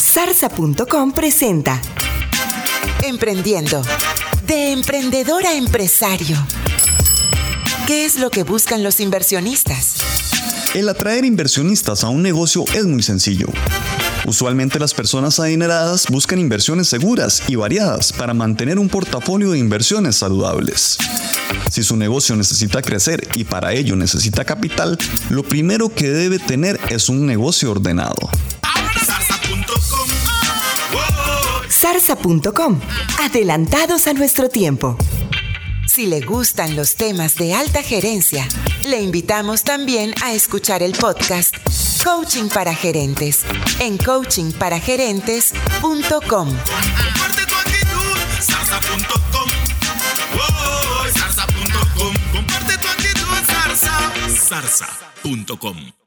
Zarza.com presenta Emprendiendo. De emprendedor a empresario. ¿Qué es lo que buscan los inversionistas? El atraer inversionistas a un negocio es muy sencillo. Usualmente las personas adineradas buscan inversiones seguras y variadas para mantener un portafolio de inversiones saludables. Si su negocio necesita crecer y para ello necesita capital, lo primero que debe tener es un negocio ordenado. Zarza.com. Adelantados a nuestro tiempo. Si le gustan los temas de alta gerencia, le invitamos también a escuchar el podcast Coaching para Gerentes en coachingparagerentes.com. Zarza.com.